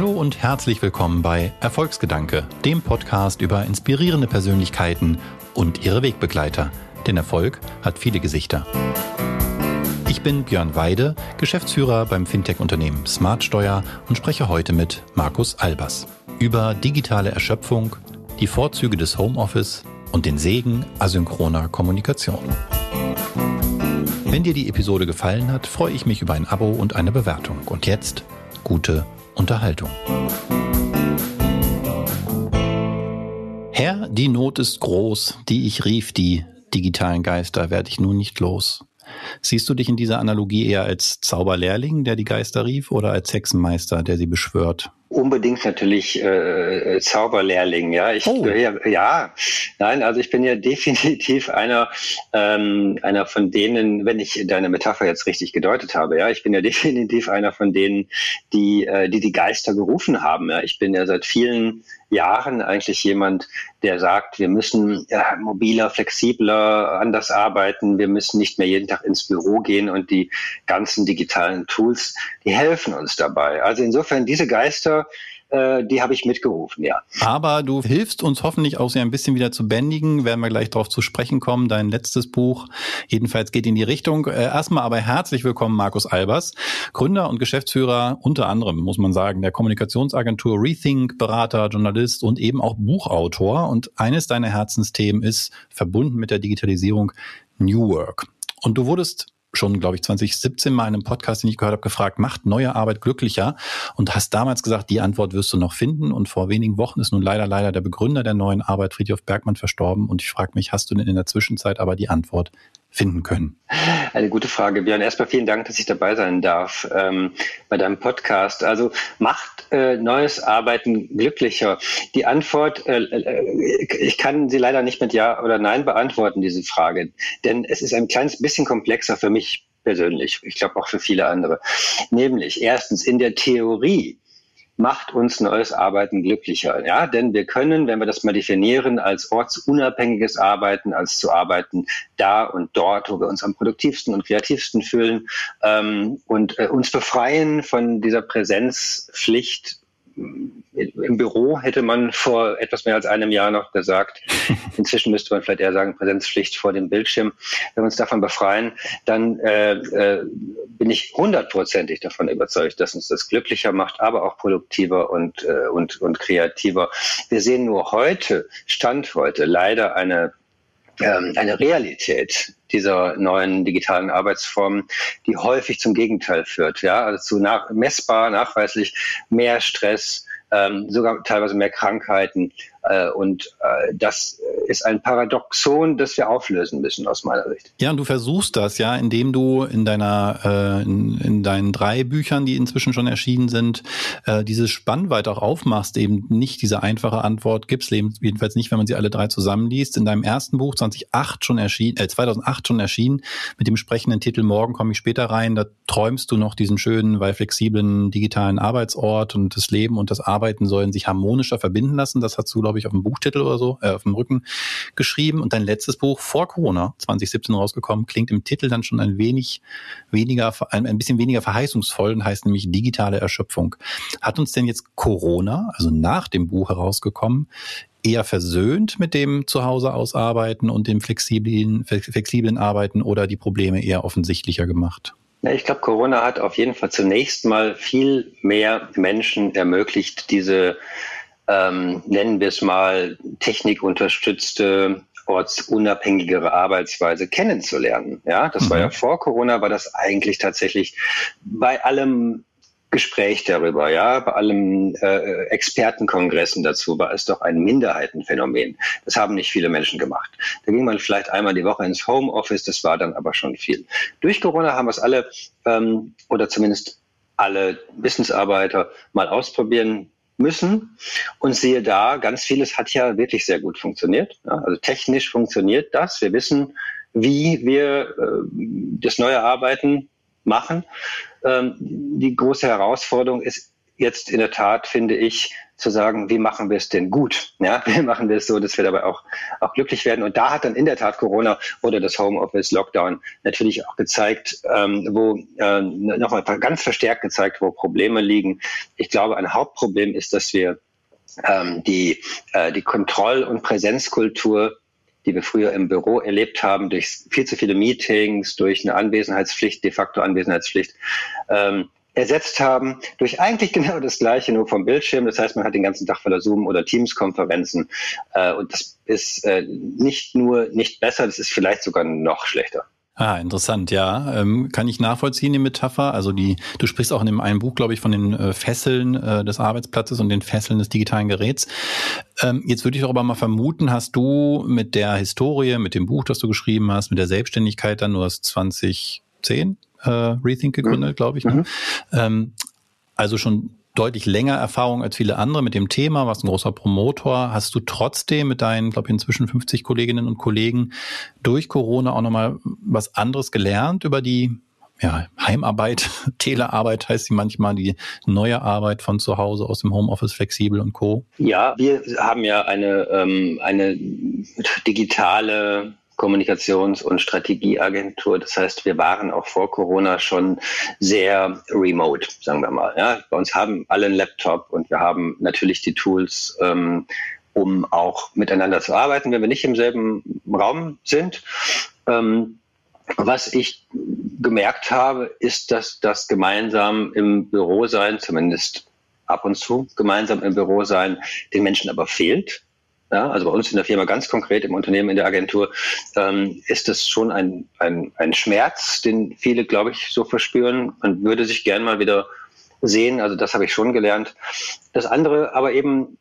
Hallo und herzlich willkommen bei Erfolgsgedanke, dem Podcast über inspirierende Persönlichkeiten und ihre Wegbegleiter. Denn Erfolg hat viele Gesichter. Ich bin Björn Weide, Geschäftsführer beim Fintech-Unternehmen Smartsteuer und spreche heute mit Markus Albers über digitale Erschöpfung, die Vorzüge des Homeoffice und den Segen asynchroner Kommunikation. Wenn dir die Episode gefallen hat, freue ich mich über ein Abo und eine Bewertung. Und jetzt gute Unterhaltung. Herr, die Not ist groß, die ich rief, die digitalen Geister werde ich nun nicht los. Siehst du dich in dieser Analogie eher als Zauberlehrling, der die Geister rief, oder als Hexenmeister, der sie beschwört? Unbedingt natürlich äh, äh Zauberlehrling, ja. Ich oh. ja, ja, nein, also ich bin ja definitiv einer ähm, einer von denen, wenn ich deine Metapher jetzt richtig gedeutet habe, ja, ich bin ja definitiv einer von denen, die äh, die die Geister gerufen haben. Ja, ich bin ja seit vielen Jahren eigentlich jemand, der sagt, wir müssen ja, mobiler, flexibler, anders arbeiten, wir müssen nicht mehr jeden Tag ins Büro gehen und die ganzen digitalen Tools, die helfen uns dabei. Also insofern diese Geister, äh, die habe ich mitgerufen, ja. Aber du hilfst uns hoffentlich auch sie ein bisschen wieder zu bändigen, werden wir gleich darauf zu sprechen kommen. Dein letztes Buch jedenfalls geht in die Richtung. Äh, erstmal aber herzlich willkommen, Markus Albers, Gründer und Geschäftsführer unter anderem, muss man sagen, der Kommunikationsagentur Rethink, Berater, Journalist und eben auch Buchautor. Und eines deiner Herzensthemen ist verbunden mit der Digitalisierung New Work. Und du wurdest schon, glaube ich, 2017 mal in einem Podcast, den ich gehört habe, gefragt, macht neue Arbeit glücklicher? Und hast damals gesagt, die Antwort wirst du noch finden. Und vor wenigen Wochen ist nun leider, leider der Begründer der neuen Arbeit, Friedhof Bergmann, verstorben. Und ich frage mich, hast du denn in der Zwischenzeit aber die Antwort finden können? Eine gute Frage, Björn. Erstmal vielen Dank, dass ich dabei sein darf ähm, bei deinem Podcast. Also macht äh, neues Arbeiten glücklicher? Die Antwort, äh, äh, ich kann sie leider nicht mit Ja oder Nein beantworten, diese Frage. Denn es ist ein kleines bisschen komplexer für mich persönlich. Ich glaube auch für viele andere. Nämlich erstens in der Theorie macht uns neues Arbeiten glücklicher. Ja, denn wir können, wenn wir das mal definieren, als ortsunabhängiges Arbeiten, als zu arbeiten da und dort, wo wir uns am produktivsten und kreativsten fühlen ähm, und äh, uns befreien von dieser Präsenzpflicht im Büro hätte man vor etwas mehr als einem Jahr noch gesagt. Inzwischen müsste man vielleicht eher sagen Präsenzpflicht vor dem Bildschirm. Wenn wir uns davon befreien, dann äh, äh, bin ich hundertprozentig davon überzeugt, dass uns das glücklicher macht, aber auch produktiver und, äh, und, und kreativer. Wir sehen nur heute, Stand heute, leider eine eine Realität dieser neuen digitalen Arbeitsformen, die häufig zum Gegenteil führt, ja, also zu nach, messbar, nachweislich mehr Stress, ähm, sogar teilweise mehr Krankheiten. Äh, und äh, das ist ein Paradoxon, das wir auflösen müssen aus meiner Sicht. Ja, und du versuchst das ja, indem du in deiner äh, in, in deinen drei Büchern, die inzwischen schon erschienen sind, dieses Spannweite auch aufmachst, eben nicht diese einfache Antwort gibt's jedenfalls nicht, wenn man sie alle drei zusammenliest. In deinem ersten Buch 2008 schon erschienen, äh, 2008 schon erschienen mit dem sprechenden Titel Morgen komme ich später rein. Da träumst du noch diesen schönen, weil flexiblen digitalen Arbeitsort und das Leben und das Arbeiten sollen sich harmonischer verbinden lassen. Das hast du glaube ich, auf dem Buchtitel oder so, äh, auf dem Rücken geschrieben. Und dein letztes Buch vor Corona, 2017 rausgekommen, klingt im Titel dann schon ein wenig weniger, ein, ein bisschen weniger verheißungsvoll und heißt nämlich digitale Erschöpfung. Hat uns denn jetzt Corona, also nach dem Buch herausgekommen, eher versöhnt mit dem Zuhause ausarbeiten und dem flexiblen, flexiblen Arbeiten oder die Probleme eher offensichtlicher gemacht? Ich glaube, Corona hat auf jeden Fall zunächst mal viel mehr Menschen ermöglicht, diese, ähm, nennen wir es mal, technikunterstützte, ortsunabhängigere Arbeitsweise kennenzulernen. Ja, das mhm. war ja vor Corona, war das eigentlich tatsächlich bei allem Gespräch darüber, ja, bei allem äh, Expertenkongressen dazu war es doch ein Minderheitenphänomen. Das haben nicht viele Menschen gemacht. Da ging man vielleicht einmal die Woche ins Homeoffice, das war dann aber schon viel. Durch Corona haben wir es alle ähm, oder zumindest alle Wissensarbeiter mal ausprobieren müssen. Und siehe da, ganz vieles hat ja wirklich sehr gut funktioniert. Also technisch funktioniert das. Wir wissen, wie wir äh, das neue Arbeiten machen. Ähm, die große Herausforderung ist jetzt in der Tat, finde ich, zu sagen, wie machen wir es denn gut? Ja, wie machen wir es so, dass wir dabei auch, auch glücklich werden? Und da hat dann in der Tat Corona oder das Homeoffice, Lockdown natürlich auch gezeigt, ähm, wo äh, nochmal ganz verstärkt gezeigt, wo Probleme liegen. Ich glaube, ein Hauptproblem ist, dass wir ähm, die, äh, die Kontroll- und Präsenzkultur die wir früher im Büro erlebt haben, durch viel zu viele Meetings, durch eine Anwesenheitspflicht, de facto Anwesenheitspflicht, ähm, ersetzt haben durch eigentlich genau das Gleiche, nur vom Bildschirm. Das heißt, man hat den ganzen Tag voller Zoom- oder Teams-Konferenzen. Äh, und das ist äh, nicht nur nicht besser, das ist vielleicht sogar noch schlechter. Ah, interessant, ja. Ähm, kann ich nachvollziehen, die Metapher. Also die, du sprichst auch in dem einen Buch, glaube ich, von den äh, Fesseln äh, des Arbeitsplatzes und den Fesseln des digitalen Geräts. Ähm, jetzt würde ich doch aber mal vermuten, hast du mit der Historie, mit dem Buch, das du geschrieben hast, mit der Selbstständigkeit dann, nur hast 2010 äh, Rethink gegründet, mhm. glaube ich. Ne? Mhm. Ähm, also schon deutlich länger Erfahrung als viele andere mit dem Thema, warst ein großer Promotor. Hast du trotzdem mit deinen, glaube ich, inzwischen 50 Kolleginnen und Kollegen durch Corona auch nochmal was anderes gelernt über die ja, Heimarbeit, Telearbeit heißt sie manchmal, die neue Arbeit von zu Hause aus dem Homeoffice flexibel und Co. Ja, wir haben ja eine, ähm, eine digitale Kommunikations- und Strategieagentur. Das heißt, wir waren auch vor Corona schon sehr remote, sagen wir mal. Ja, bei uns haben alle einen Laptop und wir haben natürlich die Tools, ähm, um auch miteinander zu arbeiten, wenn wir nicht im selben Raum sind. Ähm, was ich gemerkt habe, ist, dass das gemeinsam im Büro sein, zumindest ab und zu gemeinsam im Büro sein, den Menschen aber fehlt. Ja, also bei uns in der Firma ganz konkret im Unternehmen, in der Agentur, ähm, ist das schon ein, ein, ein Schmerz, den viele, glaube ich, so verspüren. Man würde sich gern mal wieder sehen. Also das habe ich schon gelernt. Das andere, aber eben,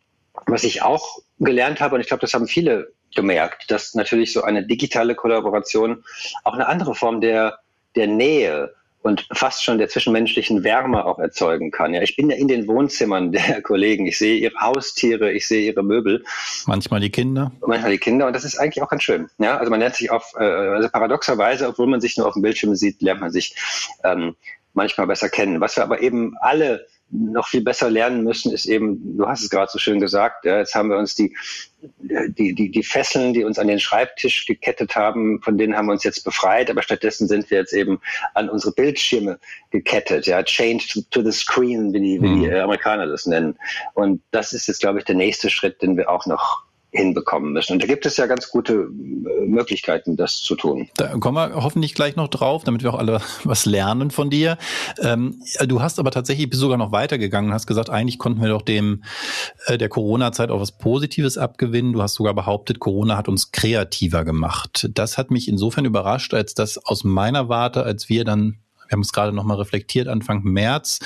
was ich auch gelernt habe, und ich glaube, das haben viele gemerkt, dass natürlich so eine digitale Kollaboration auch eine andere Form der, der Nähe und fast schon der zwischenmenschlichen Wärme auch erzeugen kann. Ja, ich bin ja in den Wohnzimmern der Kollegen. Ich sehe ihre Haustiere, ich sehe ihre Möbel. Manchmal die Kinder. Manchmal die Kinder und das ist eigentlich auch ganz schön. Ja, also man lernt sich auf, äh, also paradoxerweise, obwohl man sich nur auf dem Bildschirm sieht, lernt man sich ähm, manchmal besser kennen. Was wir aber eben alle noch viel besser lernen müssen, ist eben, du hast es gerade so schön gesagt, ja, jetzt haben wir uns die, die, die, die Fesseln, die uns an den Schreibtisch gekettet haben, von denen haben wir uns jetzt befreit, aber stattdessen sind wir jetzt eben an unsere Bildschirme gekettet, ja, changed to the screen, wie die, wie die mhm. Amerikaner das nennen. Und das ist jetzt, glaube ich, der nächste Schritt, den wir auch noch hinbekommen müssen. Und da gibt es ja ganz gute äh, Möglichkeiten, das zu tun. Da kommen wir hoffentlich gleich noch drauf, damit wir auch alle was lernen von dir. Ähm, du hast aber tatsächlich sogar noch weitergegangen und hast gesagt, eigentlich konnten wir doch dem äh, der Corona-Zeit auch was Positives abgewinnen. Du hast sogar behauptet, Corona hat uns kreativer gemacht. Das hat mich insofern überrascht, als dass aus meiner Warte, als wir dann wir haben es gerade nochmal reflektiert, Anfang März.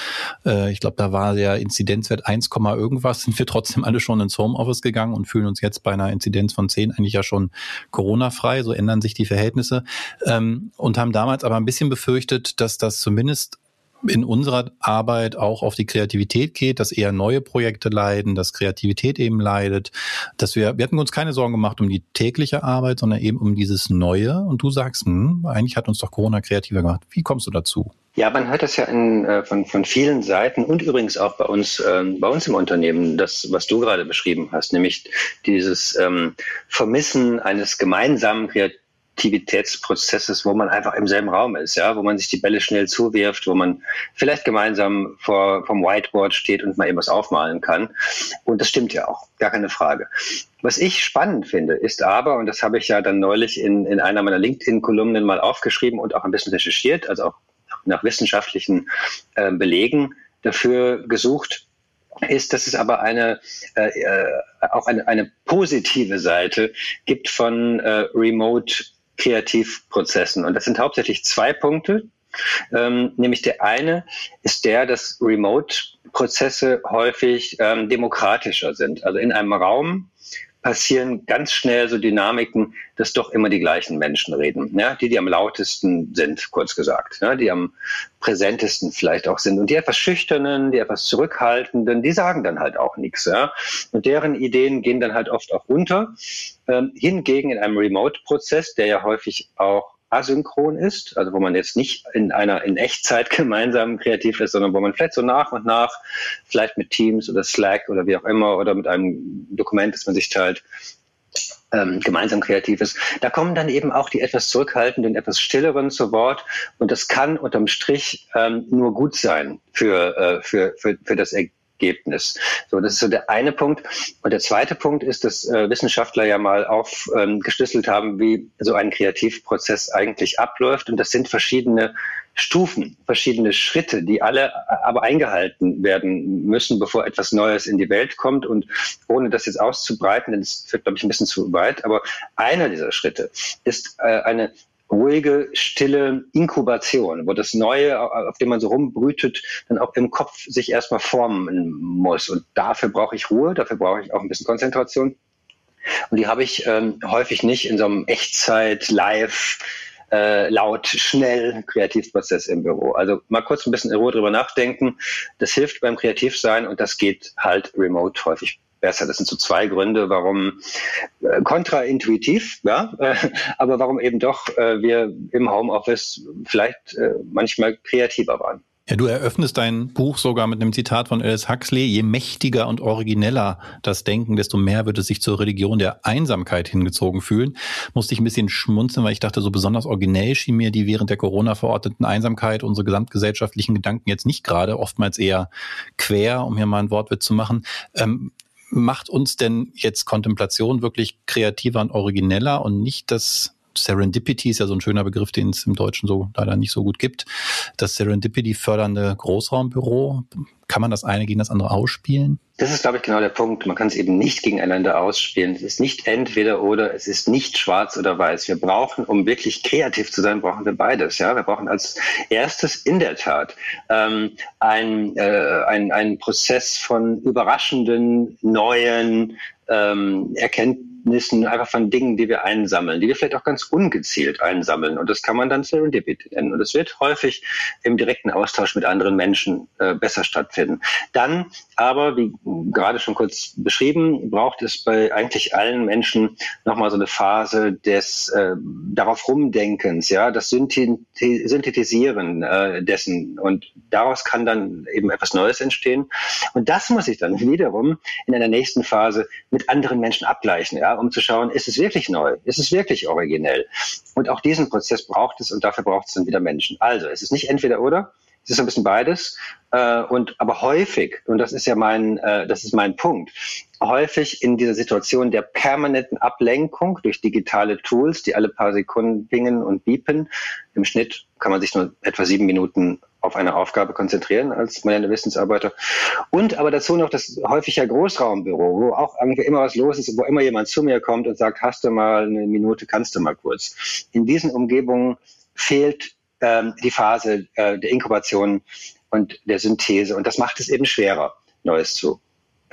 Äh, ich glaube, da war der Inzidenzwert 1, irgendwas, sind wir trotzdem alle schon ins Homeoffice gegangen und fühlen uns jetzt bei einer Inzidenz von 10 eigentlich ja schon Corona-frei. So ändern sich die Verhältnisse. Ähm, und haben damals aber ein bisschen befürchtet, dass das zumindest in unserer Arbeit auch auf die Kreativität geht, dass eher neue Projekte leiden, dass Kreativität eben leidet, dass wir, wir hatten uns keine Sorgen gemacht um die tägliche Arbeit, sondern eben um dieses Neue. Und du sagst, hm, eigentlich hat uns doch Corona kreativer gemacht. Wie kommst du dazu? Ja, man hört das ja in, äh, von, von vielen Seiten und übrigens auch bei uns, äh, bei uns im Unternehmen, das, was du gerade beschrieben hast, nämlich dieses ähm, Vermissen eines gemeinsamen Kreativität Aktivitätsprozesses, wo man einfach im selben Raum ist, ja, wo man sich die Bälle schnell zuwirft, wo man vielleicht gemeinsam vor, vom Whiteboard steht und mal eben was aufmalen kann. Und das stimmt ja auch, gar keine Frage. Was ich spannend finde, ist aber, und das habe ich ja dann neulich in, in einer meiner LinkedIn-Kolumnen mal aufgeschrieben und auch ein bisschen recherchiert, also auch nach wissenschaftlichen äh, Belegen dafür gesucht, ist, dass es aber eine äh, äh auch eine, eine positive Seite gibt von äh, Remote Kreativprozessen. Und das sind hauptsächlich zwei Punkte. Ähm, nämlich der eine ist der, dass Remote-Prozesse häufig ähm, demokratischer sind. Also in einem Raum passieren ganz schnell so Dynamiken, dass doch immer die gleichen Menschen reden. Ja? Die, die am lautesten sind, kurz gesagt. Ja? Die am präsentesten vielleicht auch sind. Und die etwas Schüchternen, die etwas Zurückhaltenden, die sagen dann halt auch nichts. Ja? Und deren Ideen gehen dann halt oft auch unter. Ähm, hingegen in einem Remote-Prozess, der ja häufig auch asynchron ist, also wo man jetzt nicht in einer in Echtzeit gemeinsam kreativ ist, sondern wo man vielleicht so nach und nach, vielleicht mit Teams oder Slack oder wie auch immer oder mit einem Dokument, das man sich teilt, ähm, gemeinsam kreativ ist. Da kommen dann eben auch die etwas zurückhaltenden, etwas stilleren zu Wort und das kann unterm Strich ähm, nur gut sein für, äh, für, für, für das Ergebnis. So, das ist so der eine Punkt. Und der zweite Punkt ist, dass äh, Wissenschaftler ja mal aufgeschlüsselt ähm, haben, wie so ein Kreativprozess eigentlich abläuft. Und das sind verschiedene Stufen, verschiedene Schritte, die alle aber eingehalten werden müssen, bevor etwas Neues in die Welt kommt. Und ohne das jetzt auszubreiten, denn es führt, glaube ich, ein bisschen zu weit, aber einer dieser Schritte ist äh, eine ruhige, stille Inkubation, wo das Neue, auf dem man so rumbrütet, dann auch im Kopf sich erstmal formen muss. Und dafür brauche ich Ruhe, dafür brauche ich auch ein bisschen Konzentration. Und die habe ich ähm, häufig nicht in so einem Echtzeit, Live, äh, laut, schnell Kreativprozess im Büro. Also mal kurz ein bisschen in Ruhe drüber nachdenken. Das hilft beim Kreativsein und das geht halt remote häufig besser. Das sind so zwei Gründe, warum äh, kontraintuitiv, ja, äh, aber warum eben doch äh, wir im Homeoffice vielleicht äh, manchmal kreativer waren. Ja, du eröffnest dein Buch sogar mit einem Zitat von Alice Huxley. Je mächtiger und origineller das Denken, desto mehr wird es sich zur Religion der Einsamkeit hingezogen fühlen. Musste ich ein bisschen schmunzeln, weil ich dachte, so besonders originell schien mir die während der Corona verordneten Einsamkeit unsere gesamtgesellschaftlichen Gedanken jetzt nicht gerade, oftmals eher quer, um hier mal ein Wortwitz zu machen. Ähm, macht uns denn jetzt Kontemplation wirklich kreativer und origineller und nicht das Serendipity ist ja so ein schöner Begriff, den es im Deutschen so leider nicht so gut gibt. Das Serendipity fördernde Großraumbüro. Kann man das eine gegen das andere ausspielen? Das ist, glaube ich, genau der Punkt. Man kann es eben nicht gegeneinander ausspielen. Es ist nicht entweder oder, es ist nicht schwarz oder weiß. Wir brauchen, um wirklich kreativ zu sein, brauchen wir beides. Ja, wir brauchen als erstes in der Tat ähm, ein, äh, ein, Prozess von überraschenden, neuen ähm, Erkenntnissen einfach von Dingen, die wir einsammeln, die wir vielleicht auch ganz ungezielt einsammeln. Und das kann man dann Serendipity nennen. Und es wird häufig im direkten Austausch mit anderen Menschen äh, besser stattfinden. Dann aber, wie gerade schon kurz beschrieben, braucht es bei eigentlich allen Menschen nochmal so eine Phase des äh, darauf Rumdenkens, ja, das Synthetisieren äh, dessen. Und daraus kann dann eben etwas Neues entstehen. Und das muss ich dann wiederum in einer nächsten Phase mit anderen Menschen abgleichen, ja, um zu schauen, ist es wirklich neu? Ist es wirklich originell? Und auch diesen Prozess braucht es und dafür braucht es dann wieder Menschen. Also, es ist nicht entweder oder, es ist ein bisschen beides. Äh, und aber häufig, und das ist ja mein, äh, das ist mein Punkt, häufig in dieser Situation der permanenten Ablenkung durch digitale Tools, die alle paar Sekunden pingen und biepen. Im Schnitt kann man sich nur etwa sieben Minuten auf eine Aufgabe konzentrieren als moderne Wissensarbeiter. Und aber dazu noch das häufiger Großraumbüro, wo auch irgendwie immer was los ist, wo immer jemand zu mir kommt und sagt, hast du mal eine Minute, kannst du mal kurz. In diesen Umgebungen fehlt ähm, die Phase äh, der Inkubation und der Synthese. Und das macht es eben schwerer, Neues zu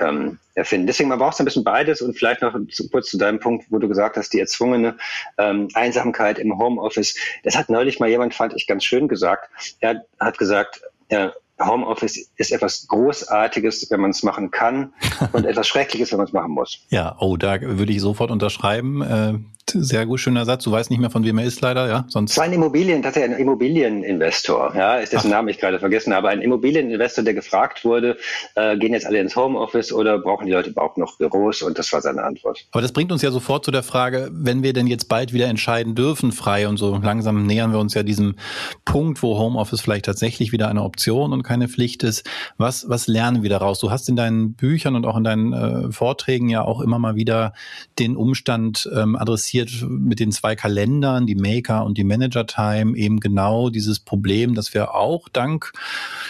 ähm, erfinden. Deswegen, man braucht so ein bisschen beides und vielleicht noch zu, kurz zu deinem Punkt, wo du gesagt hast, die erzwungene ähm, Einsamkeit im Homeoffice. Das hat neulich mal jemand, fand ich ganz schön gesagt. Er hat gesagt, äh, Homeoffice ist etwas Großartiges, wenn man es machen kann und etwas Schreckliches, wenn man es machen muss. Ja, oh, da würde ich sofort unterschreiben. Äh, sehr gut, schöner Satz. Du weißt nicht mehr, von wem er ist, leider, ja? Sonst. Es war ein Immobilien, tatsächlich ein Immobilieninvestor, ja, ist dessen Ach. Name ich gerade vergessen, aber ein Immobilieninvestor, der gefragt wurde, äh, gehen jetzt alle ins Homeoffice oder brauchen die Leute überhaupt noch Büros? Und das war seine Antwort. Aber das bringt uns ja sofort zu der Frage, wenn wir denn jetzt bald wieder entscheiden dürfen, frei und so langsam nähern wir uns ja diesem Punkt, wo Homeoffice vielleicht tatsächlich wieder eine Option und keine Pflicht ist. Was, was lernen wir daraus? Du hast in deinen Büchern und auch in deinen äh, Vorträgen ja auch immer mal wieder den Umstand ähm, adressiert, mit den zwei Kalendern, die Maker und die Manager Time, eben genau dieses Problem, dass wir auch dank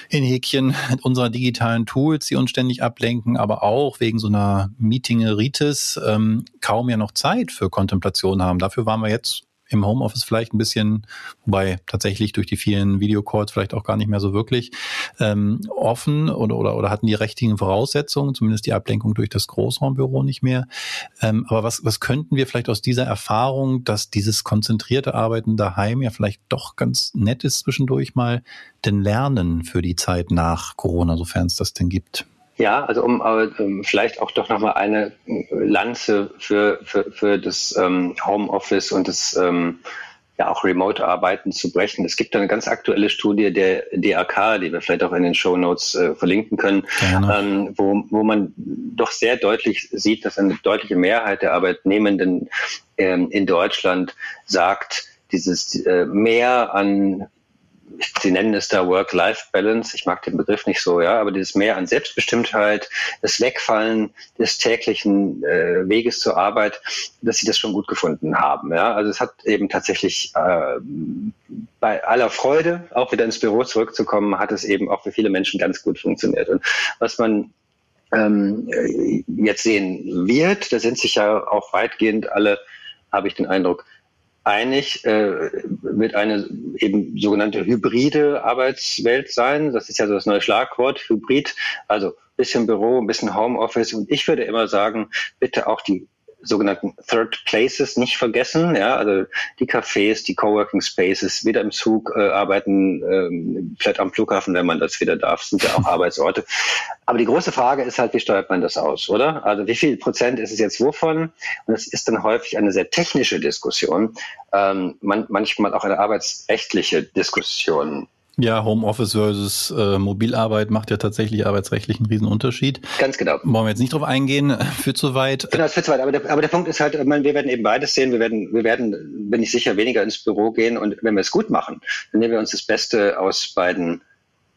in Häkchen unserer digitalen Tools, die uns ständig ablenken, aber auch wegen so einer Meeting-Ritis ähm, kaum ja noch Zeit für Kontemplation haben. Dafür waren wir jetzt im Homeoffice vielleicht ein bisschen, wobei tatsächlich durch die vielen Videocalls vielleicht auch gar nicht mehr so wirklich ähm, offen oder, oder, oder hatten die richtigen Voraussetzungen, zumindest die Ablenkung durch das Großraumbüro nicht mehr. Ähm, aber was, was könnten wir vielleicht aus dieser Erfahrung, dass dieses konzentrierte Arbeiten daheim ja vielleicht doch ganz nett ist zwischendurch mal, denn lernen für die Zeit nach Corona, sofern es das denn gibt? Ja, also um aber ähm, vielleicht auch doch nochmal eine äh, Lanze für, für, für das ähm, Homeoffice und das ähm, ja auch Remote-Arbeiten zu brechen. Es gibt eine ganz aktuelle Studie der DRK, die wir vielleicht auch in den Show Notes äh, verlinken können, ähm, wo, wo man doch sehr deutlich sieht, dass eine deutliche Mehrheit der Arbeitnehmenden ähm, in Deutschland sagt, dieses äh, mehr an Sie nennen es da Work-Life-Balance. Ich mag den Begriff nicht so, ja, aber dieses mehr an Selbstbestimmtheit, das Wegfallen des täglichen äh, Weges zur Arbeit, dass sie das schon gut gefunden haben. Ja, also es hat eben tatsächlich äh, bei aller Freude, auch wieder ins Büro zurückzukommen, hat es eben auch für viele Menschen ganz gut funktioniert. Und was man ähm, jetzt sehen wird, da sind sich ja auch weitgehend alle, habe ich den Eindruck, einig, äh, wird eine eben sogenannte hybride Arbeitswelt sein. Das ist ja so das neue Schlagwort, Hybrid. Also bisschen Büro, ein bisschen Homeoffice. Und ich würde immer sagen, bitte auch die sogenannten Third Places nicht vergessen. Ja, also die Cafés, die Coworking Spaces, wieder im Zug äh, arbeiten, ähm, vielleicht am Flughafen, wenn man das wieder darf, sind ja auch Arbeitsorte. Aber die große Frage ist halt, wie steuert man das aus, oder? Also wie viel Prozent ist es jetzt wovon? Und es ist dann häufig eine sehr technische Diskussion, ähm, man, manchmal auch eine arbeitsrechtliche Diskussion. Ja, Homeoffice versus äh, Mobilarbeit macht ja tatsächlich arbeitsrechtlich einen riesen Unterschied. Ganz genau. Wollen wir jetzt nicht drauf eingehen, für zu weit. Genau, für zu weit. Aber der, aber der Punkt ist halt, meine, wir werden eben beides sehen. Wir werden, wir werden, bin ich sicher, weniger ins Büro gehen. Und wenn wir es gut machen, dann nehmen wir uns das Beste aus beiden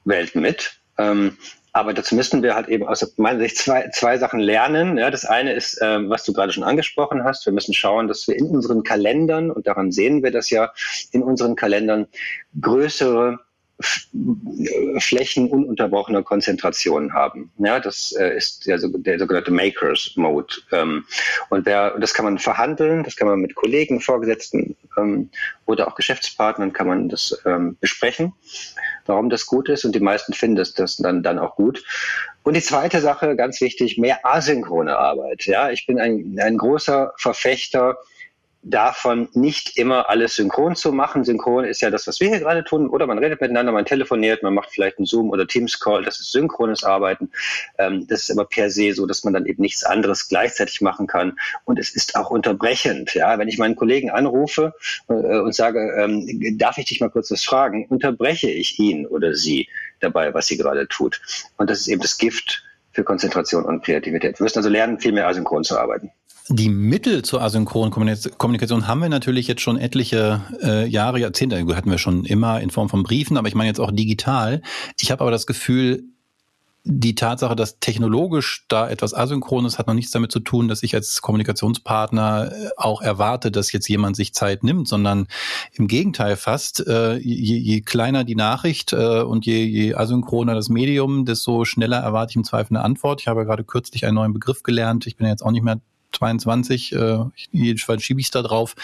Welten mit. Ähm, aber dazu müssten wir halt eben aus meiner Sicht zwei, zwei Sachen lernen. Ja, das eine ist, ähm, was du gerade schon angesprochen hast. Wir müssen schauen, dass wir in unseren Kalendern, und daran sehen wir das ja, in unseren Kalendern größere Flächen ununterbrochener Konzentration haben. Ja, das äh, ist der, der sogenannte Makers Mode. Ähm, und wer, das kann man verhandeln, das kann man mit Kollegen, Vorgesetzten ähm, oder auch Geschäftspartnern kann man das ähm, besprechen, warum das gut ist. Und die meisten finden das, dann, dann auch gut. Und die zweite Sache, ganz wichtig, mehr asynchrone Arbeit. Ja, ich bin ein, ein großer Verfechter davon nicht immer alles synchron zu machen. Synchron ist ja das, was wir hier gerade tun. Oder man redet miteinander, man telefoniert, man macht vielleicht einen Zoom- oder Teams-Call. Das ist synchrones Arbeiten. Ähm, das ist aber per se so, dass man dann eben nichts anderes gleichzeitig machen kann. Und es ist auch unterbrechend. Ja, wenn ich meinen Kollegen anrufe äh, und sage, ähm, darf ich dich mal kurz was fragen, unterbreche ich ihn oder sie dabei, was sie gerade tut. Und das ist eben das Gift für Konzentration und Kreativität. Wir müssen also lernen, viel mehr asynchron zu arbeiten. Die Mittel zur asynchronen Kommunikation haben wir natürlich jetzt schon etliche äh, Jahre, Jahrzehnte, hatten wir schon immer in Form von Briefen, aber ich meine jetzt auch digital. Ich habe aber das Gefühl, die Tatsache, dass technologisch da etwas asynchron ist, hat noch nichts damit zu tun, dass ich als Kommunikationspartner äh, auch erwarte, dass jetzt jemand sich Zeit nimmt, sondern im Gegenteil fast, äh, je, je kleiner die Nachricht äh, und je, je asynchroner das Medium, desto schneller erwarte ich im Zweifel eine Antwort. Ich habe gerade kürzlich einen neuen Begriff gelernt. Ich bin jetzt auch nicht mehr 22, äh, jedenfalls schiebe ich es da drauf.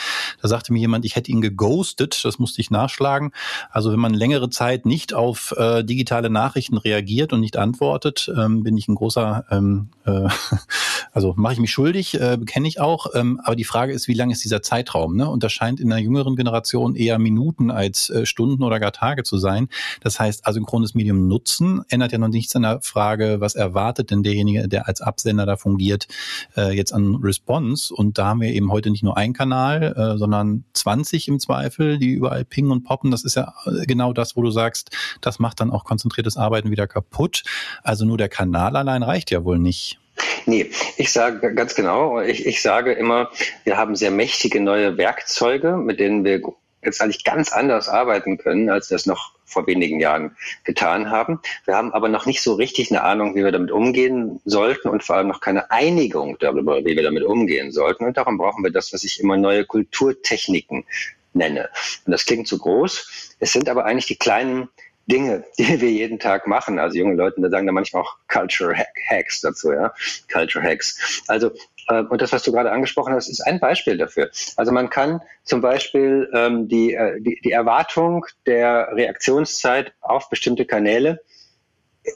Da sagte mir jemand, ich hätte ihn geghostet, das musste ich nachschlagen. Also wenn man längere Zeit nicht auf äh, digitale Nachrichten reagiert und nicht antwortet, ähm, bin ich ein großer, ähm, äh, also mache ich mich schuldig, äh, bekenne ich auch. Ähm, aber die Frage ist, wie lang ist dieser Zeitraum? Ne? Und das scheint in der jüngeren Generation eher Minuten als äh, Stunden oder gar Tage zu sein. Das heißt, asynchrones Medium nutzen ändert ja noch nichts an der Frage, was erwartet denn derjenige, der als Absender da fungiert, äh, jetzt an Response. Und da haben wir eben heute nicht nur einen Kanal, äh, sondern 20 im Zweifel, die überall pingen und poppen. Das ist ja äh, genau das, wo du sagst, das macht dann auch konzentriertes Arbeiten wieder kaputt. Also nur der Kanal allein reicht ja wohl nicht. Nee, ich sage ganz genau, ich, ich sage immer, wir haben sehr mächtige neue Werkzeuge, mit denen wir jetzt eigentlich ganz anders arbeiten können, als das noch vor wenigen Jahren getan haben. Wir haben aber noch nicht so richtig eine Ahnung, wie wir damit umgehen sollten und vor allem noch keine Einigung darüber, wie wir damit umgehen sollten. Und darum brauchen wir das, was ich immer neue Kulturtechniken nenne. Und das klingt zu groß. Es sind aber eigentlich die kleinen Dinge, die wir jeden Tag machen. Also junge Leute, da sagen da manchmal auch Culture Hacks dazu, ja. Culture Hacks. Also und das, was du gerade angesprochen hast, ist ein Beispiel dafür. Also man kann zum Beispiel ähm, die, äh, die, die Erwartung der Reaktionszeit auf bestimmte Kanäle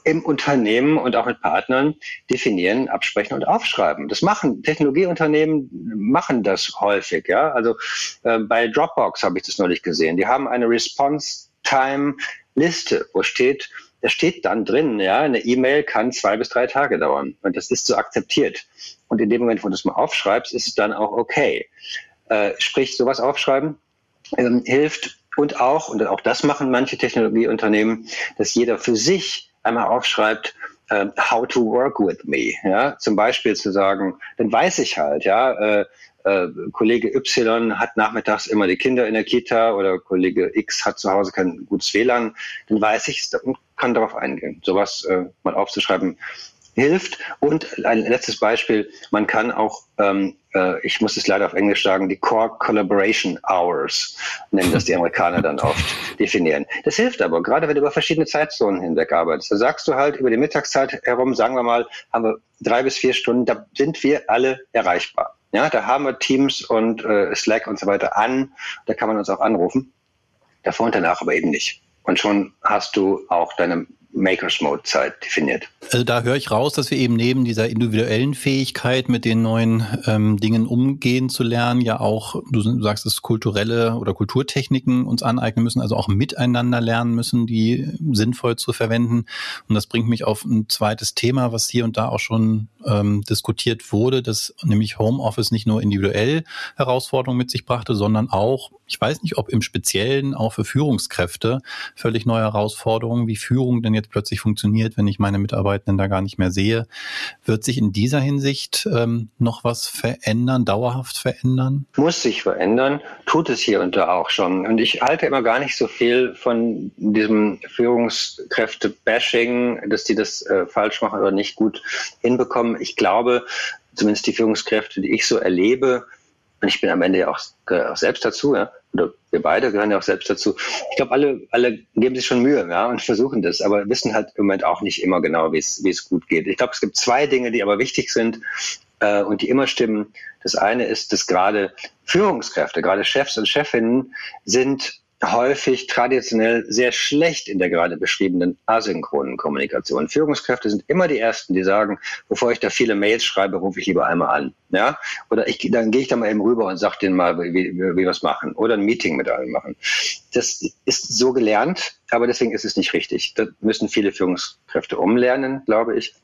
im Unternehmen und auch mit Partnern definieren, absprechen und aufschreiben. Das machen Technologieunternehmen machen das häufig, ja. Also äh, bei Dropbox habe ich das neulich gesehen. Die haben eine Response Time Liste, wo steht, da steht dann drin, ja, eine E-Mail kann zwei bis drei Tage dauern. Und das ist so akzeptiert. Und in dem Moment, wo du es mal aufschreibst, ist es dann auch okay. Äh, sprich, sowas aufschreiben ähm, hilft und auch, und auch das machen manche Technologieunternehmen, dass jeder für sich einmal aufschreibt, uh, how to work with me. Ja, zum Beispiel zu sagen, dann weiß ich halt, ja, äh, äh, Kollege Y hat nachmittags immer die Kinder in der Kita oder Kollege X hat zu Hause kein gutes WLAN, dann weiß ich es und kann darauf eingehen. Sowas äh, mal aufzuschreiben hilft. Und ein letztes Beispiel, man kann auch, ähm, äh, ich muss es leider auf Englisch sagen, die Core Collaboration Hours, nennen das die Amerikaner dann oft, definieren. Das hilft aber, gerade wenn du über verschiedene Zeitzonen hinweg arbeitest. Da sagst du halt, über die Mittagszeit herum, sagen wir mal, haben wir drei bis vier Stunden, da sind wir alle erreichbar. Ja, da haben wir Teams und äh, Slack und so weiter an. Da kann man uns auch anrufen. Davor und danach aber eben nicht. Und schon hast du auch deine Makers Mode Zeit definiert. Also da höre ich raus, dass wir eben neben dieser individuellen Fähigkeit, mit den neuen ähm, Dingen umgehen zu lernen, ja auch, du sagst es, kulturelle oder Kulturtechniken uns aneignen müssen, also auch miteinander lernen müssen, die sinnvoll zu verwenden. Und das bringt mich auf ein zweites Thema, was hier und da auch schon ähm, diskutiert wurde, dass nämlich Homeoffice nicht nur individuell Herausforderungen mit sich brachte, sondern auch, ich weiß nicht, ob im Speziellen auch für Führungskräfte völlig neue Herausforderungen, wie Führung denn jetzt plötzlich funktioniert, wenn ich meine Mitarbeitenden da gar nicht mehr sehe. Wird sich in dieser Hinsicht ähm, noch was verändern, dauerhaft verändern? Muss sich verändern, tut es hier und da auch schon. Und ich halte immer gar nicht so viel von diesem Führungskräfte-Bashing, dass die das äh, falsch machen oder nicht gut hinbekommen. Ich glaube, zumindest die Führungskräfte, die ich so erlebe, und ich bin am Ende ja auch, auch selbst dazu, ja, oder wir beide gehören ja auch selbst dazu. Ich glaube, alle, alle geben sich schon Mühe ja, und versuchen das, aber wissen halt im Moment auch nicht immer genau, wie es wie es gut geht. Ich glaube, es gibt zwei Dinge, die aber wichtig sind äh, und die immer stimmen. Das eine ist, dass gerade Führungskräfte, gerade Chefs und Chefinnen sind häufig traditionell sehr schlecht in der gerade beschriebenen asynchronen Kommunikation. Führungskräfte sind immer die Ersten, die sagen, bevor ich da viele Mails schreibe, rufe ich lieber einmal an. Ja? Oder ich, dann gehe ich da mal eben rüber und sage denen mal, wie, wie, wie wir es machen. Oder ein Meeting mit allen machen. Das ist so gelernt, aber deswegen ist es nicht richtig. Da müssen viele Führungskräfte umlernen, glaube ich.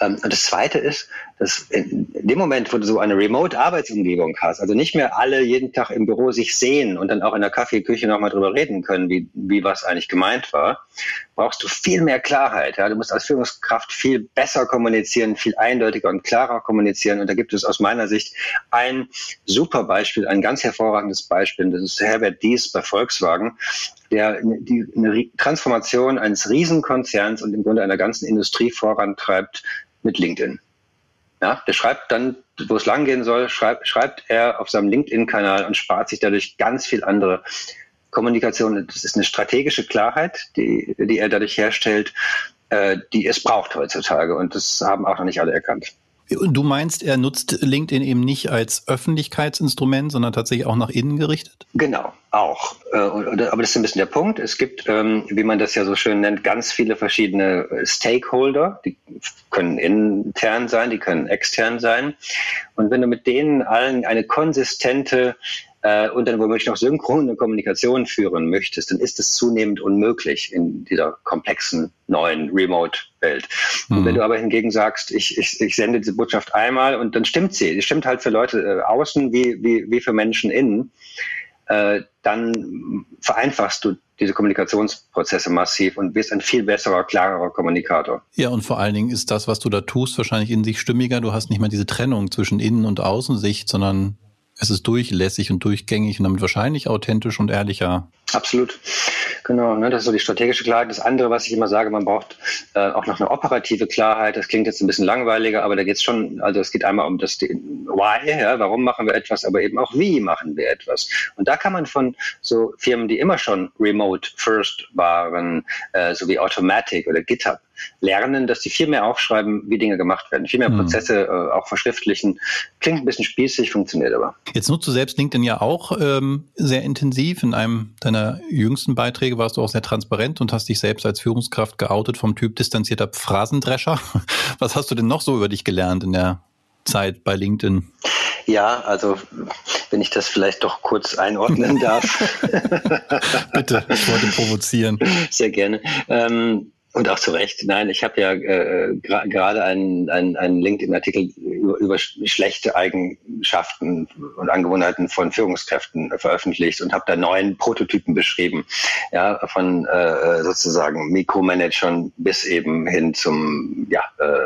Ähm, und das Zweite ist, dass in dem Moment, wo du so eine Remote-Arbeitsumgebung hast, also nicht mehr alle jeden Tag im Büro sich sehen und dann auch in der Kaffeeküche nochmal drüber reden können, wie, wie was eigentlich gemeint war, brauchst du viel mehr Klarheit. Ja? Du musst als Führungskraft viel besser kommunizieren, viel eindeutiger und klarer kommunizieren. Und da gibt es aus meiner Sicht ein super Beispiel, ein ganz hervorragendes Beispiel. Das ist Herbert Dies bei Volkswagen, der die, eine Transformation eines Riesenkonzerns und im Grunde einer ganzen Industrie vorantreibt mit LinkedIn. Ja, der schreibt dann, wo es langgehen soll, schreibt, schreibt er auf seinem LinkedIn-Kanal und spart sich dadurch ganz viel andere Kommunikation. Das ist eine strategische Klarheit, die, die er dadurch herstellt, äh, die es braucht heutzutage. Und das haben auch noch nicht alle erkannt. Du meinst, er nutzt LinkedIn eben nicht als Öffentlichkeitsinstrument, sondern tatsächlich auch nach innen gerichtet? Genau, auch. Äh, aber das ist ein bisschen der Punkt. Es gibt, ähm, wie man das ja so schön nennt, ganz viele verschiedene Stakeholder. Die können intern sein, die können extern sein. Und wenn du mit denen allen eine konsistente äh, und dann womöglich noch synchrone Kommunikation führen möchtest, dann ist es zunehmend unmöglich in dieser komplexen neuen Remote-Welt. Mhm. Und wenn du aber hingegen sagst, ich, ich, ich sende diese Botschaft einmal und dann stimmt sie, die stimmt halt für Leute äh, außen wie, wie, wie für Menschen innen, äh, dann vereinfachst du diese Kommunikationsprozesse massiv und wirst ein viel besserer, klarerer Kommunikator. Ja, und vor allen Dingen ist das, was du da tust, wahrscheinlich in sich stimmiger. Du hast nicht mehr diese Trennung zwischen Innen- und Außensicht, sondern es ist durchlässig und durchgängig und damit wahrscheinlich authentisch und ehrlicher. Absolut. Genau, ne, das ist so die strategische Klarheit. Das andere, was ich immer sage, man braucht äh, auch noch eine operative Klarheit. Das klingt jetzt ein bisschen langweiliger, aber da geht es schon, also es geht einmal um das Why, ja, warum machen wir etwas, aber eben auch wie machen wir etwas. Und da kann man von so Firmen, die immer schon remote first waren, äh, so wie Automatic oder GitHub, lernen, dass die viel mehr aufschreiben, wie Dinge gemacht werden, viel mehr mhm. Prozesse äh, auch verschriftlichen. Klingt ein bisschen spießig, funktioniert aber. Jetzt nutzt du selbst LinkedIn ja auch ähm, sehr intensiv. In einem deiner jüngsten Beiträge warst du auch sehr transparent und hast dich selbst als Führungskraft geoutet vom Typ distanzierter Phrasendrescher. Was hast du denn noch so über dich gelernt in der Zeit bei LinkedIn? Ja, also wenn ich das vielleicht doch kurz einordnen darf. Bitte, ich wollte provozieren. Sehr gerne. Ähm, und auch zu Recht. Nein, ich habe ja äh, gerade einen, einen, einen LinkedIn-Artikel über, über schlechte Eigenschaften und Angewohnheiten von Führungskräften veröffentlicht und habe da neun Prototypen beschrieben, ja, von äh, sozusagen Mikromanagern bis eben hin zum ja, äh,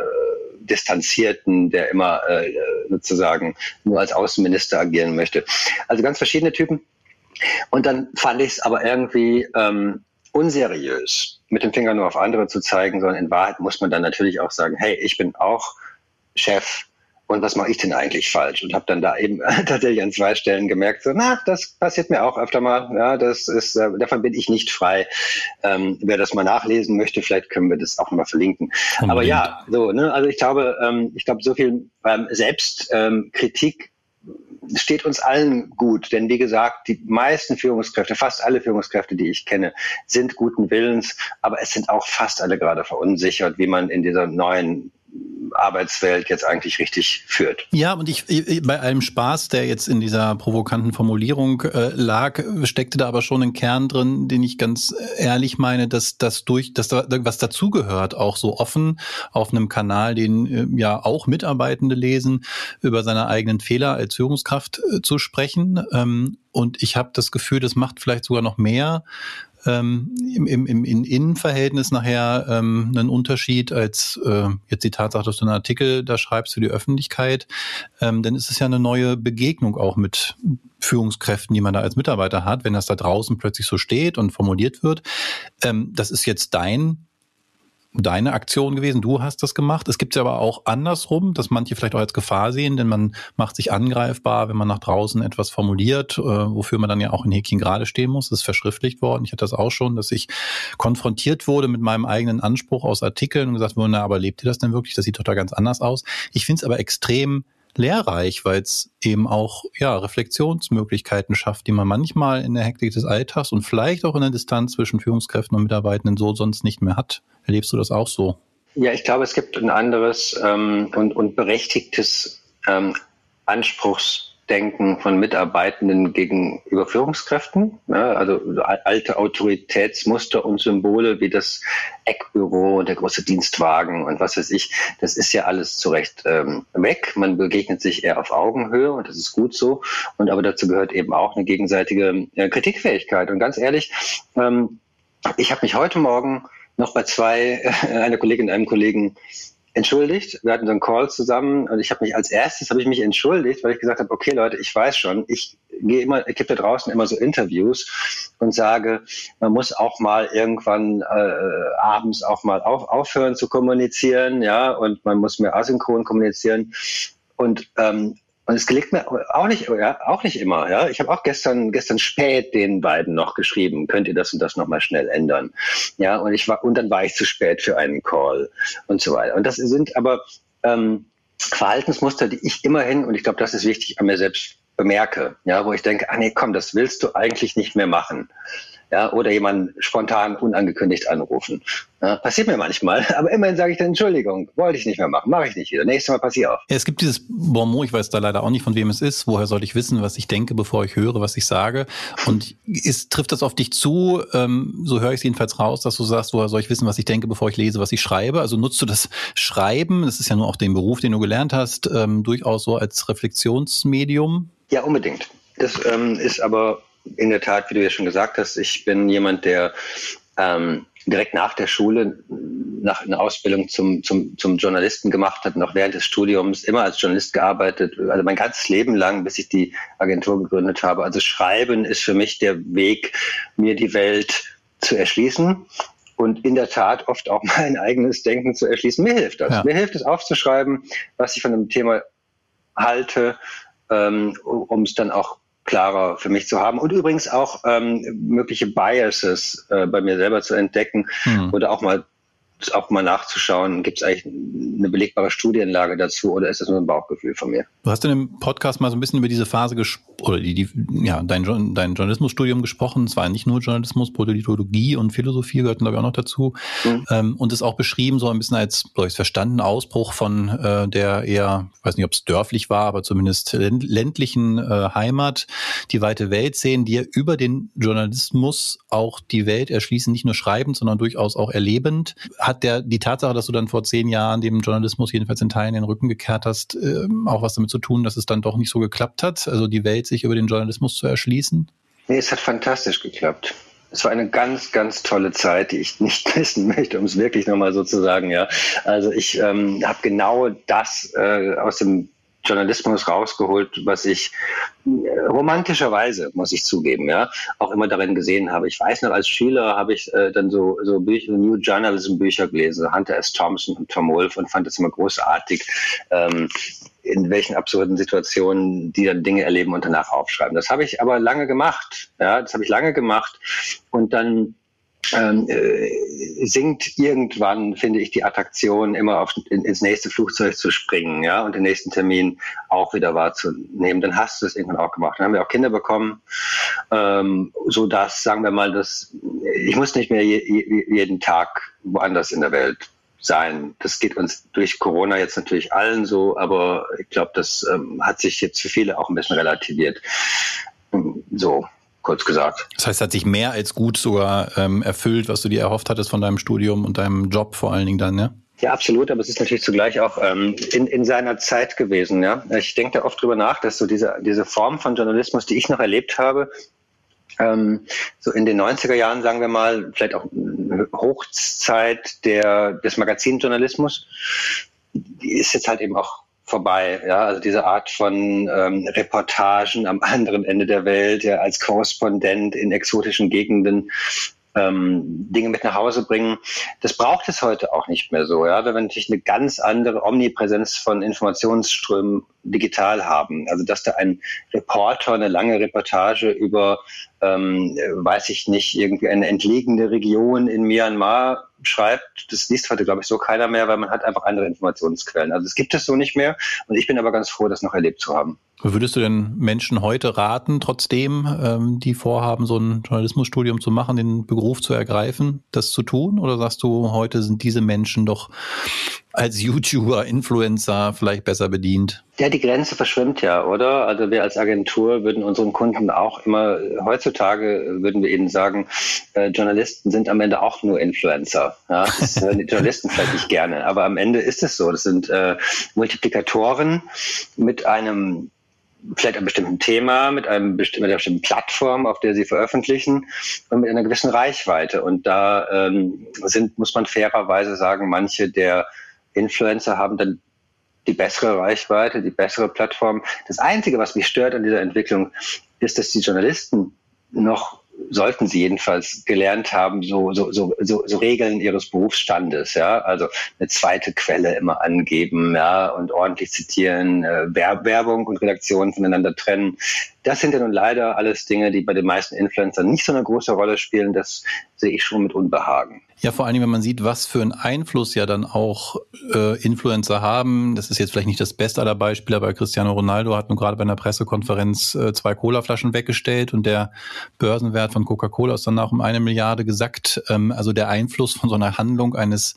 Distanzierten, der immer äh, sozusagen nur als Außenminister agieren möchte. Also ganz verschiedene Typen. Und dann fand ich es aber irgendwie ähm, unseriös, mit dem Finger nur auf andere zu zeigen, sondern in Wahrheit muss man dann natürlich auch sagen, hey, ich bin auch Chef und was mache ich denn eigentlich falsch? Und habe dann da eben tatsächlich an zwei Stellen gemerkt, so, na, das passiert mir auch öfter mal. Ja, das ist, äh, davon bin ich nicht frei. Ähm, wer das mal nachlesen möchte, vielleicht können wir das auch mal verlinken. Unbedingt. Aber ja, so, ne, also ich glaube, ähm, ich glaube, so viel ähm, Selbstkritik ähm, steht uns allen gut, denn wie gesagt, die meisten Führungskräfte, fast alle Führungskräfte, die ich kenne, sind guten Willens, aber es sind auch fast alle gerade verunsichert, wie man in dieser neuen Arbeitswelt jetzt eigentlich richtig führt. Ja, und ich, bei allem Spaß, der jetzt in dieser provokanten Formulierung äh, lag, steckte da aber schon ein Kern drin, den ich ganz ehrlich meine, dass das durch, dass da was dazugehört, auch so offen auf einem Kanal, den äh, ja auch Mitarbeitende lesen, über seine eigenen Fehler als Führungskraft äh, zu sprechen. Ähm, und ich habe das Gefühl, das macht vielleicht sogar noch mehr ähm, im, im, im Innenverhältnis nachher ähm, einen Unterschied als äh, jetzt die Tatsache, dass du einen Artikel da schreibst für die Öffentlichkeit, ähm, dann ist es ja eine neue Begegnung auch mit Führungskräften, die man da als Mitarbeiter hat, wenn das da draußen plötzlich so steht und formuliert wird. Ähm, das ist jetzt dein deine Aktion gewesen. Du hast das gemacht. Es gibt es aber auch andersrum, dass manche vielleicht auch als Gefahr sehen, denn man macht sich angreifbar, wenn man nach draußen etwas formuliert, äh, wofür man dann ja auch in Häkchen gerade stehen muss. Das ist verschriftlicht worden. Ich hatte das auch schon, dass ich konfrontiert wurde mit meinem eigenen Anspruch aus Artikeln und gesagt wurde, na, aber lebt ihr das denn wirklich? Das sieht doch da ganz anders aus. Ich finde es aber extrem lehrreich, weil es eben auch ja, Reflexionsmöglichkeiten schafft, die man manchmal in der Hektik des Alltags und vielleicht auch in der Distanz zwischen Führungskräften und Mitarbeitenden so sonst nicht mehr hat. Erlebst du das auch so? Ja, ich glaube, es gibt ein anderes ähm, und, und berechtigtes ähm, Anspruchs Denken von Mitarbeitenden gegenüber Führungskräften. Also alte Autoritätsmuster und Symbole wie das Eckbüro, der große Dienstwagen und was weiß ich, das ist ja alles zu Recht ähm, weg. Man begegnet sich eher auf Augenhöhe und das ist gut so. Und aber dazu gehört eben auch eine gegenseitige äh, Kritikfähigkeit. Und ganz ehrlich, ähm, ich habe mich heute Morgen noch bei zwei, äh, einer Kollegin und einem Kollegen entschuldigt. Wir hatten so einen Call zusammen und ich habe mich als erstes habe ich mich entschuldigt, weil ich gesagt habe, okay Leute, ich weiß schon, ich gehe immer, ich gebe da draußen immer so Interviews und sage, man muss auch mal irgendwann äh, abends auch mal auf, aufhören zu kommunizieren, ja, und man muss mehr asynchron kommunizieren. Und ähm, und es gelingt mir auch nicht, ja, auch nicht immer. Ja, ich habe auch gestern, gestern spät den beiden noch geschrieben. Könnt ihr das und das noch mal schnell ändern? Ja, und ich war und dann war ich zu spät für einen Call und so weiter. Und das sind aber ähm, Verhaltensmuster, die ich immerhin und ich glaube, das ist wichtig an mir selbst bemerke. Ja, wo ich denke, ah nee, komm, das willst du eigentlich nicht mehr machen ja, oder jemanden spontan unangekündigt anrufen. Ja, passiert mir manchmal, aber immerhin sage ich dann Entschuldigung, wollte ich nicht mehr machen, mache ich nicht wieder. Nächstes Mal passiert auf. Ja, es gibt dieses Bonmot, ich weiß da leider auch nicht, von wem es ist. Woher soll ich wissen, was ich denke, bevor ich höre, was ich sage? Und ist, trifft das auf dich zu? Ähm, so höre ich es jedenfalls raus, dass du sagst, woher soll ich wissen, was ich denke, bevor ich lese, was ich schreibe? Also nutzt du das Schreiben, das ist ja nur auch den Beruf, den du gelernt hast, ähm, durchaus so als Reflexionsmedium? Ja, unbedingt. Das ähm, ist aber in der Tat, wie du ja schon gesagt hast, ich bin jemand, der ähm, direkt nach der Schule nach einer Ausbildung zum, zum, zum Journalisten gemacht hat, noch während des Studiums immer als Journalist gearbeitet, also mein ganzes Leben lang, bis ich die Agentur gegründet habe. Also Schreiben ist für mich der Weg, mir die Welt zu erschließen und in der Tat oft auch mein eigenes Denken zu erschließen. Mir hilft das. Ja. Mir hilft es aufzuschreiben, was ich von einem Thema halte, ähm, um es dann auch klarer für mich zu haben und übrigens auch ähm, mögliche Biases äh, bei mir selber zu entdecken hm. oder auch mal auch mal nachzuschauen, gibt es eigentlich eine belegbare Studienlage dazu oder ist das nur ein Bauchgefühl von mir? Du hast in dem Podcast mal so ein bisschen über diese Phase oder die, die, ja, dein, dein Journalismusstudium gesprochen. Es war nicht nur Journalismus, Politologie und Philosophie gehörten, glaube ich, auch noch dazu. Mhm. Ähm, und es auch beschrieben, so ein bisschen als, so ich verstanden, Ausbruch von äh, der eher, ich weiß nicht, ob es dörflich war, aber zumindest ländlichen äh, Heimat, die weite Welt sehen, die ja über den Journalismus auch die Welt erschließen, nicht nur schreibend, sondern durchaus auch erlebend hat der die Tatsache, dass du dann vor zehn Jahren dem Journalismus jedenfalls in Teilen den Rücken gekehrt hast, äh, auch was damit zu tun, dass es dann doch nicht so geklappt hat, also die Welt sich über den Journalismus zu erschließen? Nee, es hat fantastisch geklappt. Es war eine ganz, ganz tolle Zeit, die ich nicht missen möchte, um es wirklich nochmal so zu sagen. Ja, also ich ähm, habe genau das äh, aus dem Journalismus rausgeholt, was ich äh, romantischerweise, muss ich zugeben, ja, auch immer darin gesehen habe. Ich weiß noch, als Schüler habe ich äh, dann so, so Bücher, New Journalism Bücher gelesen, Hunter S. Thompson und Tom Wolfe und fand das immer großartig, ähm, in welchen absurden Situationen die dann Dinge erleben und danach aufschreiben. Das habe ich aber lange gemacht, ja, das habe ich lange gemacht und dann ähm, äh, sinkt irgendwann, finde ich, die Attraktion, immer auf, in, ins nächste Flugzeug zu springen, ja, und den nächsten Termin auch wieder wahrzunehmen. Dann hast du es irgendwann auch gemacht. Dann haben wir auch Kinder bekommen, ähm, so dass, sagen wir mal, dass ich muss nicht mehr je, jeden Tag woanders in der Welt sein. Das geht uns durch Corona jetzt natürlich allen so, aber ich glaube, das ähm, hat sich jetzt für viele auch ein bisschen relativiert. So, kurz gesagt. Das heißt, hat sich mehr als gut sogar ähm, erfüllt, was du dir erhofft hattest von deinem Studium und deinem Job vor allen Dingen dann, ja? Ja, absolut, aber es ist natürlich zugleich auch ähm, in, in seiner Zeit gewesen. Ja? Ich denke da oft drüber nach, dass so diese, diese Form von Journalismus, die ich noch erlebt habe, ähm, so in den 90er Jahren, sagen wir mal, vielleicht auch Hochzeit der, des Magazinjournalismus, die ist jetzt halt eben auch vorbei. Ja, also diese Art von ähm, Reportagen am anderen Ende der Welt, ja, als Korrespondent in exotischen Gegenden ähm, Dinge mit nach Hause bringen. Das braucht es heute auch nicht mehr so, ja, weil wir natürlich eine ganz andere Omnipräsenz von Informationsströmen digital haben. Also dass da ein Reporter eine lange Reportage über, ähm, weiß ich nicht, irgendwie eine entlegene Region in Myanmar schreibt, das liest heute, glaube ich, so keiner mehr, weil man hat einfach andere Informationsquellen. Also es gibt es so nicht mehr und ich bin aber ganz froh, das noch erlebt zu haben. Würdest du denn Menschen heute raten, trotzdem, ähm, die vorhaben, so ein Journalismusstudium zu machen, den Beruf zu ergreifen, das zu tun? Oder sagst du, heute sind diese Menschen doch als YouTuber, Influencer vielleicht besser bedient? Ja, die Grenze verschwimmt ja, oder? Also wir als Agentur würden unseren Kunden auch immer, heutzutage würden wir ihnen sagen, äh, Journalisten sind am Ende auch nur Influencer. Ja? Das hören die Journalisten vielleicht nicht gerne, aber am Ende ist es so. Das sind äh, Multiplikatoren mit einem vielleicht einem bestimmten Thema, mit, einem bestimmten, mit einer bestimmten Plattform, auf der sie veröffentlichen und mit einer gewissen Reichweite. Und da ähm, sind, muss man fairerweise sagen, manche der Influencer haben dann die bessere Reichweite, die bessere Plattform. Das Einzige, was mich stört an dieser Entwicklung, ist, dass die Journalisten noch sollten sie jedenfalls gelernt haben, so, so, so, so, Regeln ihres Berufsstandes, ja, also eine zweite Quelle immer angeben, ja, und ordentlich zitieren, äh, Werbung und Redaktion voneinander trennen. Das sind ja nun leider alles Dinge, die bei den meisten Influencern nicht so eine große Rolle spielen. Das sehe ich schon mit Unbehagen. Ja, vor allem, wenn man sieht, was für einen Einfluss ja dann auch äh, Influencer haben. Das ist jetzt vielleicht nicht das beste aller Beispiele, aber Cristiano Ronaldo hat nun gerade bei einer Pressekonferenz äh, zwei Colaflaschen weggestellt und der Börsenwert von Coca-Cola ist danach um eine Milliarde gesackt. Ähm, also der Einfluss von so einer Handlung eines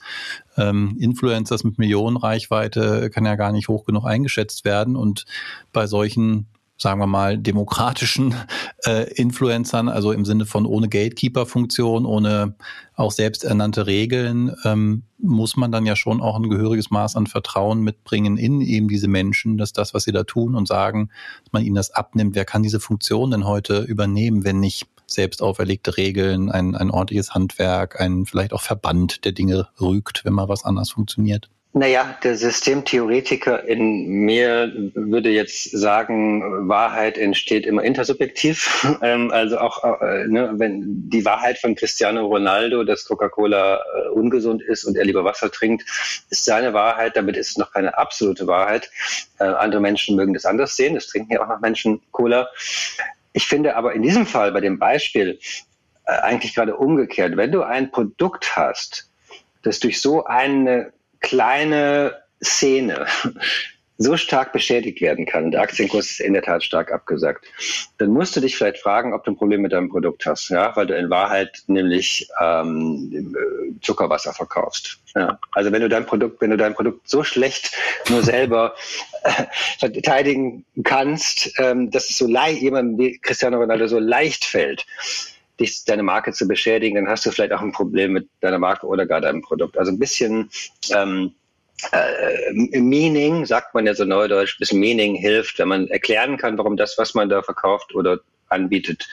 ähm, Influencers mit Millionenreichweite kann ja gar nicht hoch genug eingeschätzt werden. Und bei solchen sagen wir mal, demokratischen äh, Influencern, also im Sinne von ohne Gatekeeper-Funktion, ohne auch selbsternannte Regeln, ähm, muss man dann ja schon auch ein gehöriges Maß an Vertrauen mitbringen in eben diese Menschen, dass das, was sie da tun und sagen, dass man ihnen das abnimmt. Wer kann diese Funktion denn heute übernehmen, wenn nicht selbst auferlegte Regeln, ein, ein ordentliches Handwerk, ein vielleicht auch Verband, der Dinge rügt, wenn mal was anders funktioniert? Naja, der Systemtheoretiker in mir würde jetzt sagen, Wahrheit entsteht immer intersubjektiv. Ähm, also auch, äh, ne, wenn die Wahrheit von Cristiano Ronaldo, dass Coca-Cola äh, ungesund ist und er lieber Wasser trinkt, ist seine Wahrheit. Damit ist es noch keine absolute Wahrheit. Äh, andere Menschen mögen das anders sehen. Es trinken ja auch noch Menschen Cola. Ich finde aber in diesem Fall, bei dem Beispiel, eigentlich gerade umgekehrt. Wenn du ein Produkt hast, das durch so eine kleine Szene so stark beschädigt werden kann, der Aktienkurs ist in der Tat stark abgesagt, dann musst du dich vielleicht fragen, ob du ein Problem mit deinem Produkt hast, ja, weil du in Wahrheit nämlich ähm, Zuckerwasser verkaufst. Ja. Also wenn du dein Produkt, wenn du dein Produkt so schlecht nur selber äh, verteidigen kannst, ähm, dass es so leicht jemandem wie Cristiano Ronaldo so leicht fällt, dich, deine Marke zu beschädigen, dann hast du vielleicht auch ein Problem mit deiner Marke oder gar deinem Produkt. Also ein bisschen ähm, äh, Meaning, sagt man ja so neudeutsch, bisschen Meaning hilft, wenn man erklären kann, warum das, was man da verkauft oder anbietet,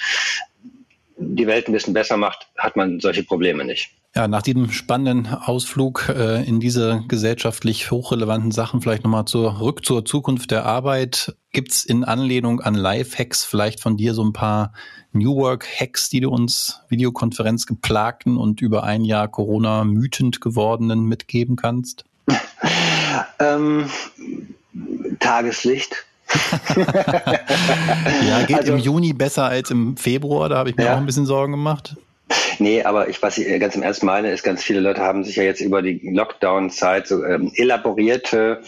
die Welt ein bisschen besser macht, hat man solche Probleme nicht. Ja, nach diesem spannenden Ausflug äh, in diese gesellschaftlich hochrelevanten Sachen vielleicht nochmal zurück zur Zukunft der Arbeit. Gibt's in Anlehnung an Live-Hacks vielleicht von dir so ein paar New Work-Hacks, die du uns Videokonferenz geplagten und über ein Jahr Corona mütend gewordenen mitgeben kannst? ähm, Tageslicht. Ja, geht also, im Juni besser als im Februar, da habe ich mir ja. auch ein bisschen Sorgen gemacht. Nee, aber ich, was ich ganz im Ernst meine, ist, ganz viele Leute haben sich ja jetzt über die Lockdown-Zeit so ähm, elaborierte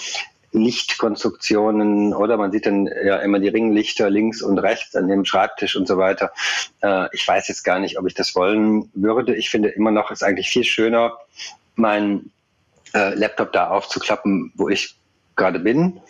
Lichtkonstruktionen oder man sieht dann ja immer die Ringlichter links und rechts an dem Schreibtisch und so weiter. Äh, ich weiß jetzt gar nicht, ob ich das wollen würde. Ich finde immer noch, ist eigentlich viel schöner, mein äh, Laptop da aufzuklappen, wo ich gerade bin.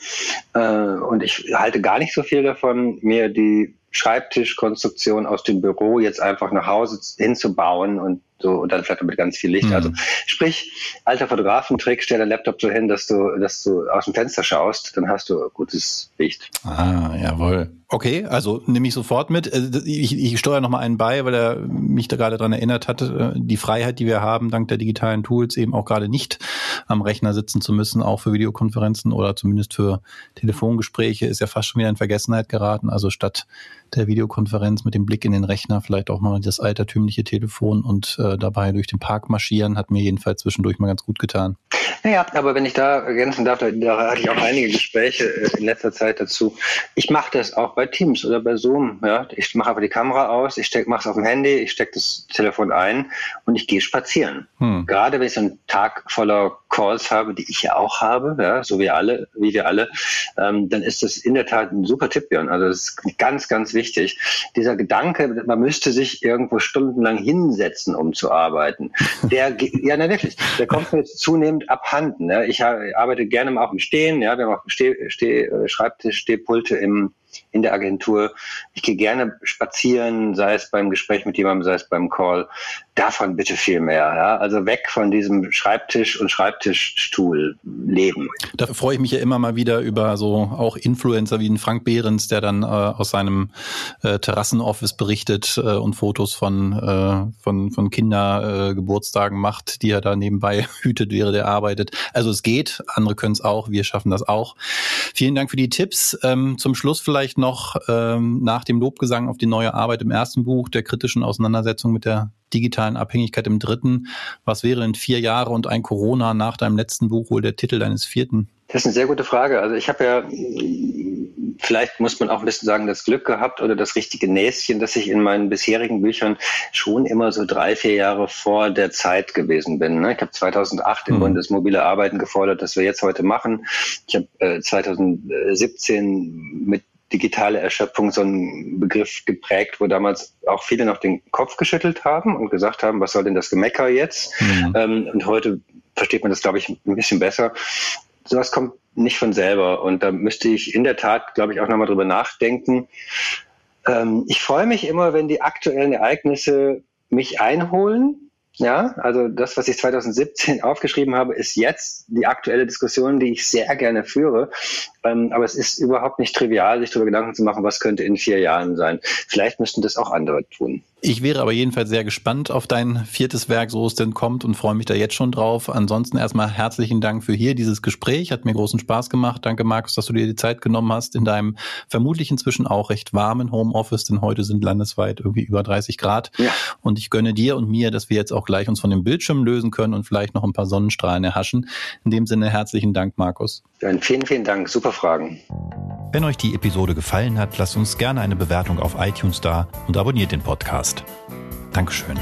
Äh, und ich halte gar nicht so viel davon, mir die Schreibtischkonstruktion aus dem Büro jetzt einfach nach Hause hinzubauen und so und dann vielleicht mit ganz viel Licht. Mhm. Also sprich, alter Fotografentrick, stell dein Laptop so hin, dass du, dass du aus dem Fenster schaust, dann hast du gutes Licht. Ah, jawohl. Okay, also nehme ich sofort mit. Äh, ich, ich steuere noch mal einen bei, weil er mich da gerade dran erinnert hat, äh, die Freiheit, die wir haben, dank der digitalen Tools, eben auch gerade nicht am Rechner sitzen zu müssen, auch für Videokonferenzen oder zumindest für Telefongespräche, ist ja fast schon wieder in Vergessenheit geraten. Also statt der Videokonferenz mit dem Blick in den Rechner vielleicht auch mal das altertümliche Telefon und äh, dabei durch den Park marschieren, hat mir jedenfalls zwischendurch mal ganz gut getan. Naja, aber wenn ich da ergänzen darf, da, da hatte ich auch einige Gespräche äh, in letzter Zeit dazu. Ich mache das auch bei Teams oder bei Zoom. Ja, ich mache aber die Kamera aus, ich mache es auf dem Handy, ich stecke das Telefon ein und ich gehe spazieren. Hm. Gerade wenn ich so einen Tag voller Calls habe, die ich ja auch habe, ja, so wie alle, wie wir alle, ähm, dann ist das in der Tat ein super Tipp, Björn. Also das ist ganz, ganz wichtig. Dieser Gedanke, man müsste sich irgendwo stundenlang hinsetzen, um zu arbeiten, der, ja, na wirklich, der kommt mir jetzt zunehmend abhanden. Ne? Ich arbeite gerne mal auch im Stehen, ja, wir haben auch Steh, Steh, Schreibtisch, Stehpulte im in der Agentur. Ich gehe gerne spazieren, sei es beim Gespräch mit jemandem, sei es beim Call. Davon bitte viel mehr. Ja? Also weg von diesem Schreibtisch und Schreibtischstuhl leben. Da freue ich mich ja immer mal wieder über so auch Influencer wie den Frank Behrens, der dann äh, aus seinem äh, Terrassenoffice berichtet äh, und Fotos von, äh, von, von Kindergeburtstagen äh, macht, die er da nebenbei hütet, während er arbeitet. Also es geht, andere können es auch, wir schaffen das auch. Vielen Dank für die Tipps. Ähm, zum Schluss vielleicht noch ähm, nach dem Lobgesang auf die neue Arbeit im ersten Buch, der kritischen Auseinandersetzung mit der digitalen Abhängigkeit im dritten. Was wäre in vier Jahre und ein Corona nach deinem letzten Buch wohl der Titel deines vierten? Das ist eine sehr gute Frage. Also ich habe ja, vielleicht muss man auch ein bisschen sagen, das Glück gehabt oder das richtige Näschen, dass ich in meinen bisherigen Büchern schon immer so drei, vier Jahre vor der Zeit gewesen bin. Ne? Ich habe 2008 im mhm. Bund das mobile Arbeiten gefordert, das wir jetzt heute machen. Ich habe äh, 2017 mit digitale Erschöpfung so ein Begriff geprägt, wo damals auch viele noch den Kopf geschüttelt haben und gesagt haben, was soll denn das Gemecker jetzt? Mhm. Ähm, und heute versteht man das, glaube ich, ein bisschen besser. Sowas kommt nicht von selber. Und da müsste ich in der Tat, glaube ich, auch nochmal drüber nachdenken. Ähm, ich freue mich immer, wenn die aktuellen Ereignisse mich einholen ja, also das, was ich 2017 aufgeschrieben habe, ist jetzt die aktuelle Diskussion, die ich sehr gerne führe. Ähm, aber es ist überhaupt nicht trivial, sich darüber Gedanken zu machen, was könnte in vier Jahren sein. Vielleicht müssten das auch andere tun. Ich wäre aber jedenfalls sehr gespannt auf dein viertes Werk, so es denn kommt und freue mich da jetzt schon drauf. Ansonsten erstmal herzlichen Dank für hier dieses Gespräch. Hat mir großen Spaß gemacht. Danke, Markus, dass du dir die Zeit genommen hast in deinem vermutlich inzwischen auch recht warmen Homeoffice, denn heute sind landesweit irgendwie über 30 Grad. Ja. Und ich gönne dir und mir, dass wir jetzt auch gleich uns von dem Bildschirm lösen können und vielleicht noch ein paar Sonnenstrahlen erhaschen. In dem Sinne herzlichen Dank, Markus. Ja, vielen, vielen Dank. Super Fragen. Wenn euch die Episode gefallen hat, lasst uns gerne eine Bewertung auf iTunes da und abonniert den Podcast. Dankeschön.